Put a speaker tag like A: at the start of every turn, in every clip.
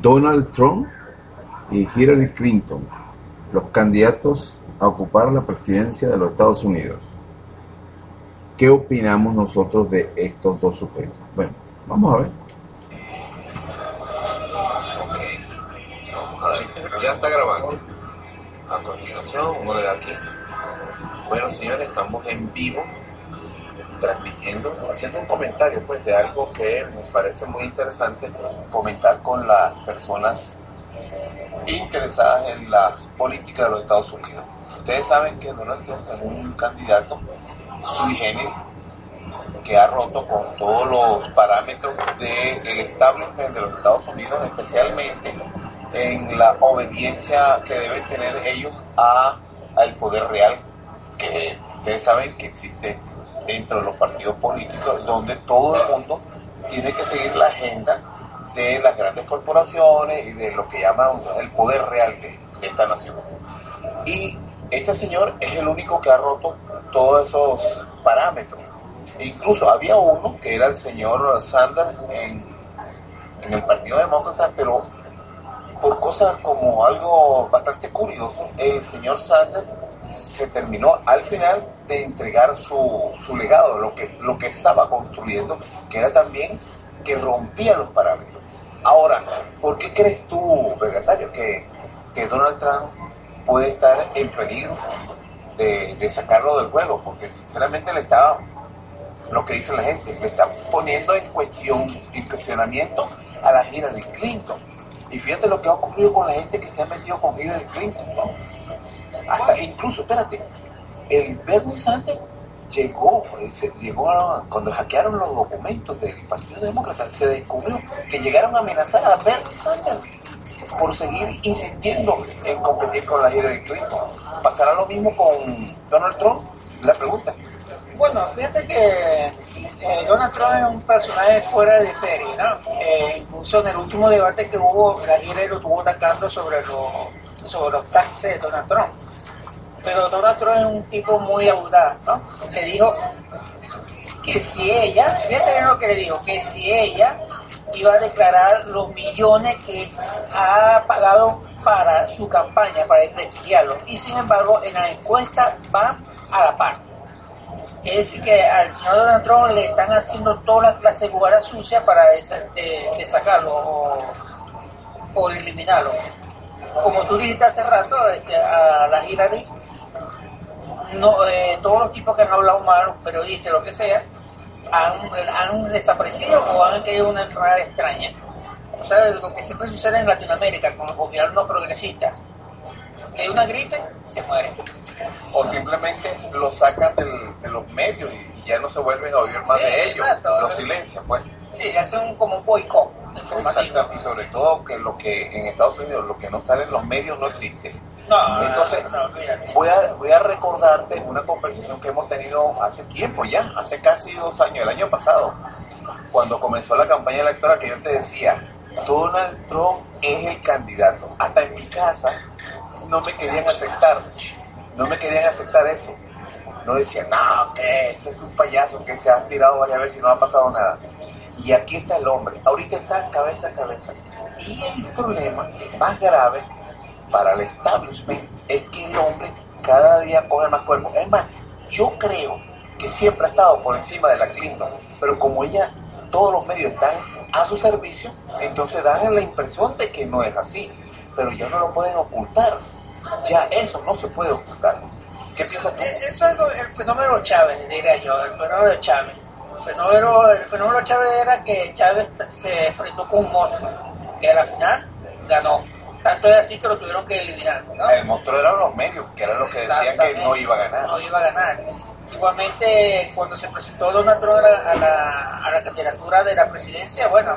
A: Donald Trump y Hillary Clinton, los candidatos a ocupar la presidencia de los Estados Unidos. ¿Qué opinamos nosotros de estos dos sujetos? Bueno, vamos a ver.
B: Vamos a ver. Ya está grabando. A continuación, uno le da aquí. Bueno, señores, estamos en vivo transmitiendo, haciendo un comentario pues de algo que me parece muy interesante comentar con las personas interesadas en la política de los Estados Unidos. Ustedes saben que Donald Trump es un candidato sui que ha roto con todos los parámetros del establishment de los Estados Unidos, especialmente en la obediencia que deben tener ellos a, al poder real, que ustedes saben que existe dentro de los partidos políticos, donde todo el mundo tiene que seguir la agenda de las grandes corporaciones y de lo que llaman el poder real de, esta nación. Y este señor es el único que ha roto todos esos parámetros. Incluso había uno que era el señor Sanders en, en el Partido Demócrata, pero por cosas como algo bastante curioso, el señor Sanders se terminó al final de entregar su, su legado, lo que, lo que estaba construyendo, que era también que rompía los parámetros. Ahora, ¿por qué crees tú, Vergatario, que, que Donald Trump puede estar en peligro de, de, sacarlo del juego? Porque sinceramente le está, lo que dice la gente, le está poniendo en cuestión, en cuestionamiento a la Hillary Clinton. Y fíjate lo que ha ocurrido con la gente que se ha metido con Hillary Clinton, ¿no? Hasta incluso, espérate, el Bernie Sanders llegó, se, llegó cuando hackearon los documentos del Partido Demócrata, se descubrió que llegaron a amenazar a Bernie Sanders por seguir insistiendo en competir con la Hillary Clinton. ¿Pasará lo mismo con Donald Trump? La pregunta.
C: Bueno, fíjate que eh, Donald Trump es un personaje fuera de serie, ¿no? Eh, incluso en el último debate que hubo, la lo estuvo atacando sobre, lo, sobre los taxes de Donald Trump pero Donald Trump es un tipo muy audaz, ¿no? Le dijo que si ella, fíjate lo que le dijo, que si ella iba a declarar los millones que ha pagado para su campaña, para desprestigiarlo, y sin embargo en la encuesta van a la par. Es decir, que al señor Donald Trump le están haciendo todas las clases de jugadas sucias para de, de sacarlo o, eliminarlo. Como tú dijiste hace rato, este, a la Hillary no, eh, todos los tipos que han hablado mal, los periodistas, lo que sea, han, desaparecido o han tenido una enfermedad extraña. O sea, lo que siempre sucede en Latinoamérica con los gobiernos progresistas. Que una gripe, se muere.
B: O simplemente lo sacan del, de los medios y ya no se vuelven a oír más
C: Sí,
B: de ellos.
C: exacto.
B: Lo silencian, pues.
C: Sí, hacen como un boicot.
B: Exacto. Y sobre todo que lo que en Estados Unidos, lo que no sale en los medios no existe.
C: No,
B: Entonces,
C: no, no, fíjate.
B: Voy a, voy a recordarte una conversación que hemos tenido hace tiempo ya, hace casi dos años, el año pasado, cuando comenzó la campaña electoral, que yo te decía, Donald Trump es el candidato. Hasta en mi casa no me querían aceptar, no me querían aceptar eso. No decían, no, que ese es un payaso que se ha tirado varias veces y no ha pasado nada. Y aquí está el hombre, ahorita está cabeza a cabeza. Y el problema más grave para el establishment es que el hombre cada día coge más cuerpo. Es más, yo creo que siempre ha estado por encima de la Clinton, pero como ella, todos los medios están a su servicio, entonces dan la impresión de que no es así, pero ya no lo pueden ocultar. Ya eso no se puede ocultar. ¿Qué piensas tú?
C: Eh, Eso es el fenómeno Chávez, diría yo, el fenómeno de Chávez. El fenómeno, el fenómeno Chávez era que Chávez se enfrentó con un monstruo, que a la final ganó. Tanto es así que lo tuvieron que eliminar. ¿no?
B: El monstruo eran los medios, que eran los que decían que no iba a ganar.
C: No iba a ganar. Igualmente, cuando se presentó Donald Trump a la, a la, candidatura de la presidencia, bueno,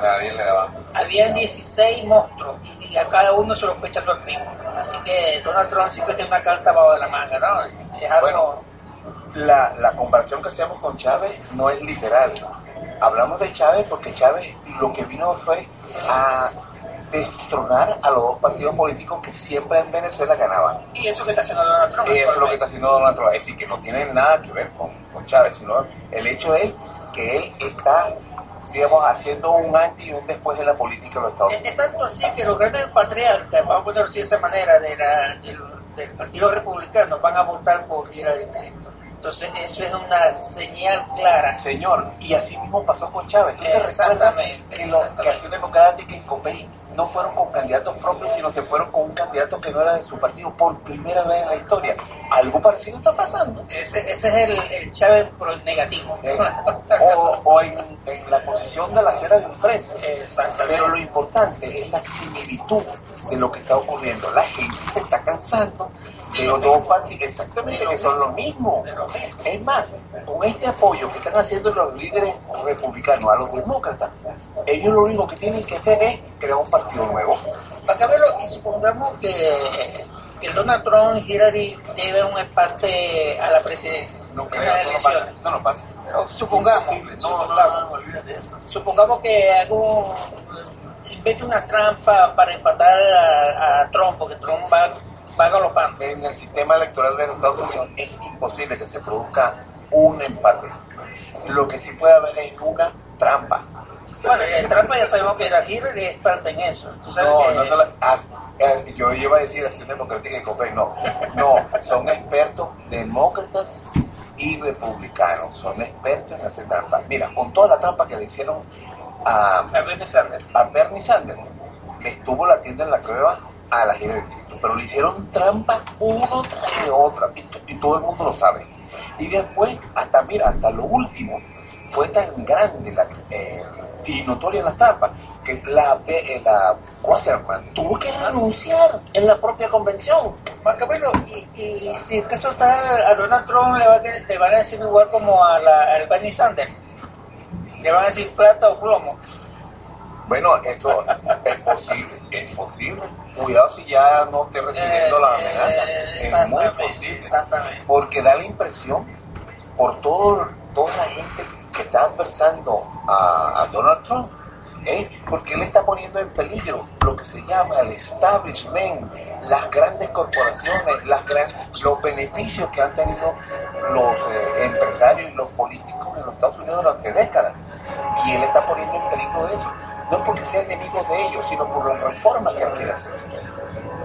C: habían 16 monstruos y, a cada uno se lo fue echando el pico. Así que Donald Trump siempre tiene una carta bajo de la manga, ¿no? Es algo-
B: Bueno, la, la comparación que hacemos con Chávez no es literal. Hablamos de Chávez porque Chávez lo que vino fue a destronar a los dos partidos políticos que siempre en Venezuela ganaban.
C: y eso que está haciendo Donald Trump.
B: Eso es lo que está haciendo Donald Trump. Es decir, que no tiene nada que ver con, con Chávez, sino el hecho es que él está digamos, haciendo un antes y un después de la política de los Estados
C: Es,
B: Unidos.
C: es tanto así que los grandes patriarcas, vamos a ponerlo así de esa manera, de la- del, del Partido Republicano, van a votar por Hillary Clinton. Entonces, eso es una señal clara.
B: Señor, y así mismo pasó con Chávez. ¿Tú te recuerdas que, los, que. Acción Democrática y COPEI no fueron con candidatos propios, sino se fueron con un candidato que no era de su partido por primera vez en la historia? Algo parecido está pasando.
C: Ese, ese es el, el Chávez pro negativo.
B: Eh, o o en, en la posición de la acera de un frente.
C: Exactamente.
B: Pero lo importante es la similitud de lo que está ocurriendo. La gente se está cansando los dos partidos, exactamente, que son lo mismo.
C: De lo mismo.
B: Es más, con este apoyo que están haciendo los líderes republicanos a los demócratas, ellos lo único que tienen que hacer es crear un partido nuevo.
C: Acá verlo, y supongamos que, que Donald Trump y Hillary deben un empate a la presidencia
B: No creo,
C: las elecciones.
B: Eso no pasa.
C: Pero supongamos,
B: Imposible. No, no,
C: supongamos, que hago invente una trampa para empatar a, a Trump, porque Trump va,
B: En el sistema electoral de los Estados Unidos es imposible que se produzca un empate. Lo que sí puede haber es una trampa.
C: Bueno, en trampa ya sabemos que la Hillary es experta en eso. Tú sabes
B: No,
C: que
B: no solo- ah, eh, yo iba a decir Acción Democrática y COPEI, no. No, son expertos demócratas y republicanos. Son expertos en hacer trampa. Mira, con toda la trampa que le hicieron a,
C: a Bernie Sanders.
B: a Bernie Sanders, le estuvo latiendo en la prueba a la Hillary Clinton, pero le hicieron trampa uno tras de otra, y, todo el mundo lo sabe. Y después, hasta mira, hasta lo último, fue tan grande la, eh, y notoria las trampas, que la, eh, la Wasserman tuvo que renunciar en la propia convención.
C: Macabelo, y, y si el caso está a Donald Trump, le, va a, le van a decir igual como a la, al Bernie Sanders. Le van a decir plata o plomo.
B: Bueno, eso es posible, es posible. Cuidado si ya no esté recibiendo la
C: Eh,
B: amenaza.
C: eh,
B: es muy posible. Porque da la impresión por todo, toda la gente que está adversando a, a Donald Trump, ¿eh? porque él está poniendo en peligro lo que se llama el establishment, las grandes corporaciones, las gran- los beneficios que han tenido los eh, empresarios y los políticos en los Estados Unidos durante décadas. Y él está poniendo en peligro eso, no porque sea enemigo de ellos, sino por las reformas que él quiere hacer.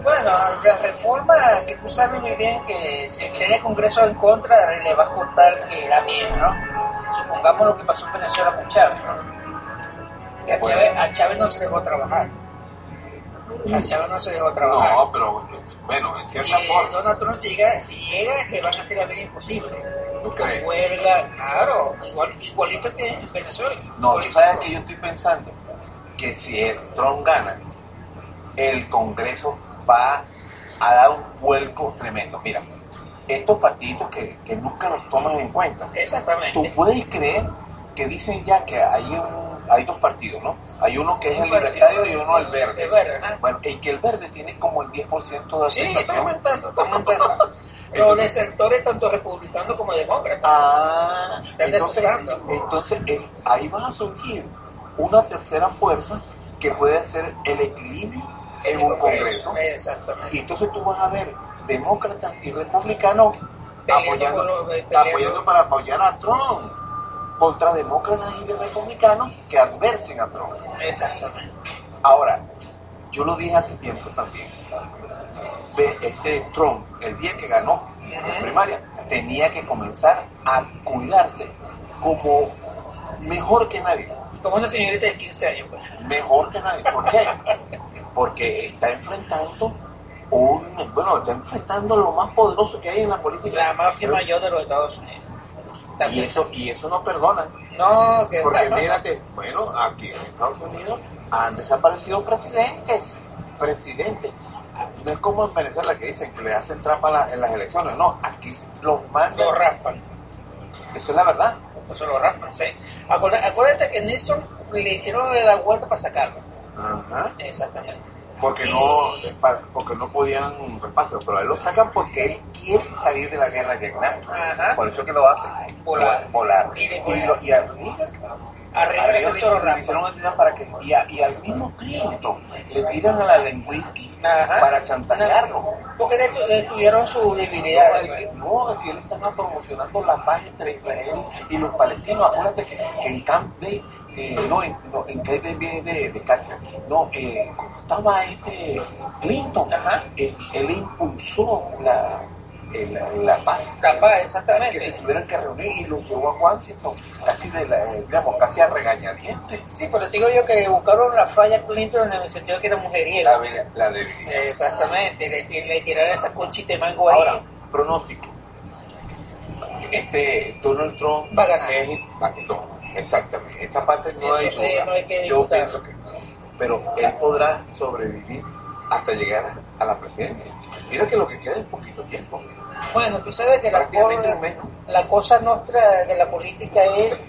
C: Bueno, la reforma que tú sabes muy bien que si tiene el Congreso en contra, le va a costar que da bien, ¿no? Supongamos lo que pasó en Venezuela con Chávez, ¿no? Que a,
B: Bueno.
C: Chávez, a Chávez no se dejó trabajar. A Chávez no se dejó trabajar.
B: No, pero bueno, en cierta
C: Y
B: forma.
C: Donald Trump, si llega, si llega, le van a hacer la vida imposible.
B: ¿Tú
C: Con
B: crees?
C: huelga, claro, igual, igualito que en Venezuela.
B: No, sabes que yo estoy pensando que si el Trump gana, el Congreso va a dar un vuelco tremendo. Mira, estos partidos que, que nunca los toman en cuenta, tú
C: Exactamente.
B: puedes creer que dicen ya que hay un, hay dos partidos, ¿no? Hay uno que es el libertario y uno el verde.
C: el verde, ajá.
B: Bueno, y que el verde tiene como el 10% de
C: Sí, está
B: aceptación.
C: aumentando, está aumentando. Los
B: Entonces-
C: desertores, tanto republicanos como demócratas.
B: Ah,
C: Están
B: entonces, entonces eh, ahí va a surgir una tercera fuerza que puede hacer el equilibrio en un Congreso. Y entonces tú vas a ver demócratas y republicanos apoyando,
C: los- peleando.
B: apoyando para apoyar a Trump contra demócratas y republicanos que adversen a Trump.
C: Exactamente.
B: Ahora, yo lo dije hace tiempo también. Este Trump, el día que ganó la
C: Ujú.
B: primaria, tenía que comenzar a cuidarse como mejor que nadie.
C: Como una señorita de 15 años. pues.
B: Mejor que nadie. ¿Por qué? Porque está enfrentando un, bueno, está enfrentando lo más poderoso que hay en la política.
C: La mafia mayor de los Estados Unidos.
B: Y eso, y eso no perdona.
C: No, que
B: Porque mírate, bueno, aquí en Estados Unidos han desaparecido presidentes, presidentes. No es como en Venezuela que dicen que le hacen trampa la- en las elecciones, no, aquí los mandan,
C: lo raspan.
B: Eso es la verdad.
C: Eso lo raspan, sí. Acuérdate, acuérdate que Nixon le hicieron la vuelta para sacarlo.
B: Ajá.
C: Exactamente.
B: Porque
C: Y-
B: no, porque no podían repartir, pero a él lo sacan porque él quiere salir de la guerra de Vietnam.
C: Ajá.
B: Por eso que lo hacen.
C: Volar.
B: Volar.
C: Y
B: Y, lo- y Arriba
C: Arriba le
B: le hicieron
C: raspan.
B: ayuda para que y, a- y al mismo Clinton le tiran a la lengüisqui
C: Ajá.
B: para chantajearlo.
C: Porque detu- detuvieron su debilidad.
B: No, si él estaba promocionando la paz entre Israel y los palestinos, acuérdate que, que en Camp David eh, no, en, no, en KDB de, de Carter, no, eh, cuando estaba este Clinton,
C: Ajá.
B: eh, él impulsó la, el- la paz,
C: La paz,
B: que se
C: exactamente.
B: tuvieran que reunir y lo llevó a Washington, casi de la, eh, digamos, casi a regañadientes.
C: Sí, pero te digo yo que buscaron la falla Clinton en el sentido de que era mujeriego.
B: La, la debilidad.
C: Exactamente, le, le tiraron esa conchita de mango ahí.
B: Ahora, pronóstico. Este Donald Trump
C: Va a ganar.
B: es no, exactamente. Esa parte no
C: Eso
B: hay
C: sí, no hay que
B: Yo pienso que pero él podrá sobrevivir hasta llegar a la presidencia. Mira que lo que queda es poquito tiempo.
C: Bueno, tú sabes que la, la cosa nuestra de la política es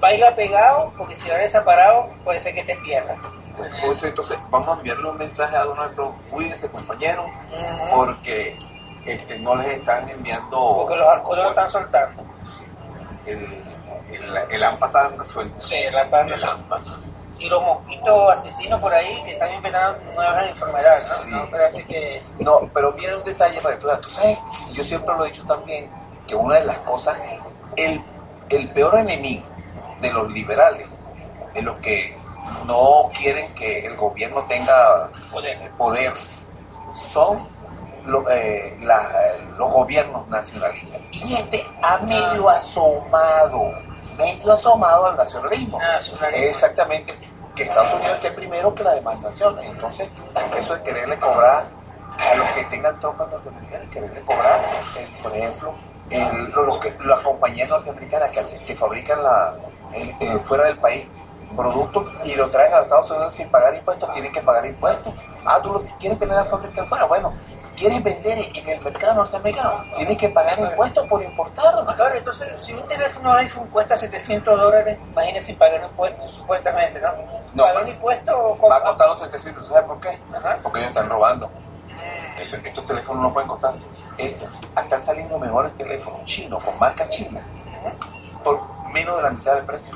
C: baila pegado, porque si bailas separado puede ser que te pierdas.
B: Pues, entonces vamos a enviarle un mensaje a Donald Trump, cuídense compañeros, porque este, no les están enviando
C: Porque los alcoholes lo están soltando.
B: el, el, el AMPA está suelto.
C: Sí,
B: El AMPA.
C: Y los mosquitos asesinos por ahí que están inventando nuevas enfermedades, ¿no?
B: Sí.
C: No, pero así que
B: No, pero mira un detalle para que tú sabes, yo siempre lo he dicho también, que una de las cosas, el, el peor enemigo de los liberales, de los que no quieren que el gobierno tenga
C: Poder.
B: poder, son lo- eh, la- los gobiernos nacionalistas. Y este ha medio asomado, medio asomado al nacionalismo.
C: Nacionalismo.
B: Exactamente, que Estados Unidos esté primero que las demás naciones. Entonces, eso de quererle cobrar a los que tengan tropas norteamericanas, quererle cobrar, eh, por ejemplo, el- los que, las compañías norteamericanas que, hacen- que fabrican la, eh, eh, fuera del país productos y lo traen a Estados Unidos sin pagar impuestos, tienen que pagar impuestos. Ah, tú lo quieres tener la fábrica afuera, bueno, quieres vender en el mercado norteamericano, tienes que pagar impuestos por importarlo.
C: Entonces, si un teléfono iPhone cuesta 700 dólares, imagínese sin pagar impuestos, supuestamente, ¿no?
B: No,
C: pagar impuestos
B: Va a costar los 700, ¿sabes por qué?
C: Ajá.
B: Porque ellos están robando. Estos, estos teléfonos no pueden costar. Estos están saliendo mejores teléfonos chinos, con marca china, por menos de la mitad del precio.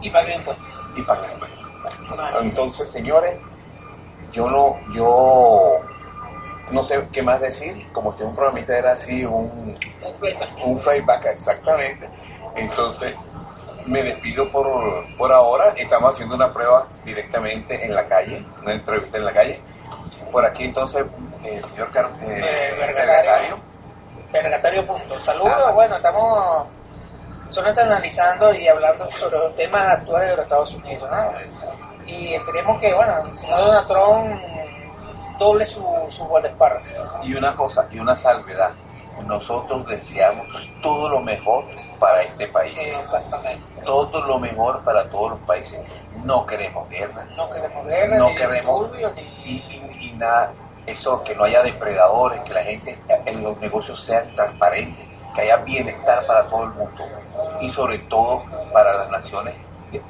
C: y pagar impuestos.
B: Y pagan impuestos. Entonces, señores, yo no, yo no sé qué más decir. Como este es un programita, era así un,
C: Un
B: feedback exactamente. Entonces, me despido por, por ahora. Estamos haciendo una prueba directamente en la calle, una entrevista en la calle. Por aquí entonces, eh, el señor Car eh,
C: Eh, Vergatario.
B: Vergatario.
C: Vergatario Punto. Saludos,
B: Ajá.
C: bueno, estamos solamente analizando y hablando sobre los temas actuales de los Estados Unidos, ¿no? Y esperemos que, bueno, el señor Donald Trump doble su, su guardaespaldas.
B: Y una cosa, y una salvedad. Nosotros deseamos todo lo mejor para este país.
C: Exactamente.
B: Todo lo mejor para todos los países. No queremos guerra.
C: No queremos guerra,
B: No
C: ni
B: queremos
C: ni...
B: y, y- y nada, eso, que no haya depredadores, que la gente en los negocios sean transparentes, que haya bienestar para todo el mundo y sobre todo para las naciones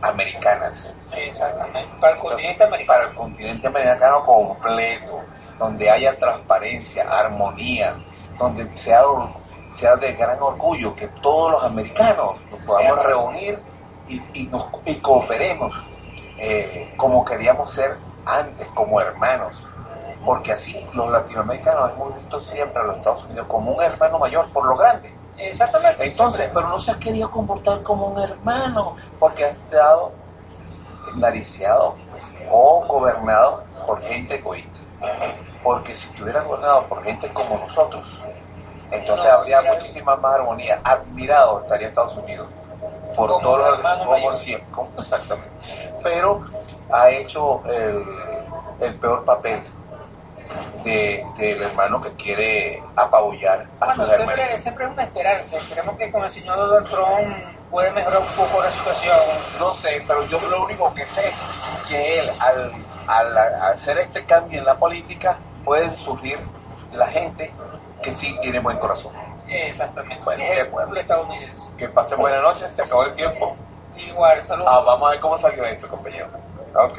B: americanas.
C: Exactamente. Para el continente americano.
B: Para el continente americano completo, donde haya transparencia, armonía, donde sea, sea de gran orgullo que todos los americanos nos podamos reunir y, y, nos, y cooperemos eh, como queríamos ser antes, como hermanos. Porque así los latinoamericanos hemos visto siempre a los Estados Unidos como un hermano mayor por lo grande.
C: Exactamente.
B: Entonces, pero no se ha querido comportar como un hermano, porque ha estado nariciado o gobernado por gente egoísta. Porque si estuviera gobernado por gente como nosotros, entonces habría muchísima más armonía. Admirado estaría Estados Unidos por
C: Como
B: todo lo
C: hermano
B: como siempre, como- exactamente. Pero ha hecho el, el peor papel de- del hermano que quiere apabullar a
C: Bueno,
B: sus hermanos.
C: siempre, siempre es una esperanza. Esperemos que con el señor Donald Trump puede mejorar un poco la situación.
B: No sé, pero yo lo único que sé es que él, al, al- al hacer este cambio en la política, pueden surgir la gente que sí tiene buen corazón.
C: Exactamente.
B: Bueno,
C: es el pueblo estadounidense.
B: Que pasen buenas noches, se acabó el tiempo.
C: Igual, saludos.
B: Ah, vamos a ver cómo salió esto, compañero. Ok,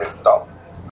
B: stop.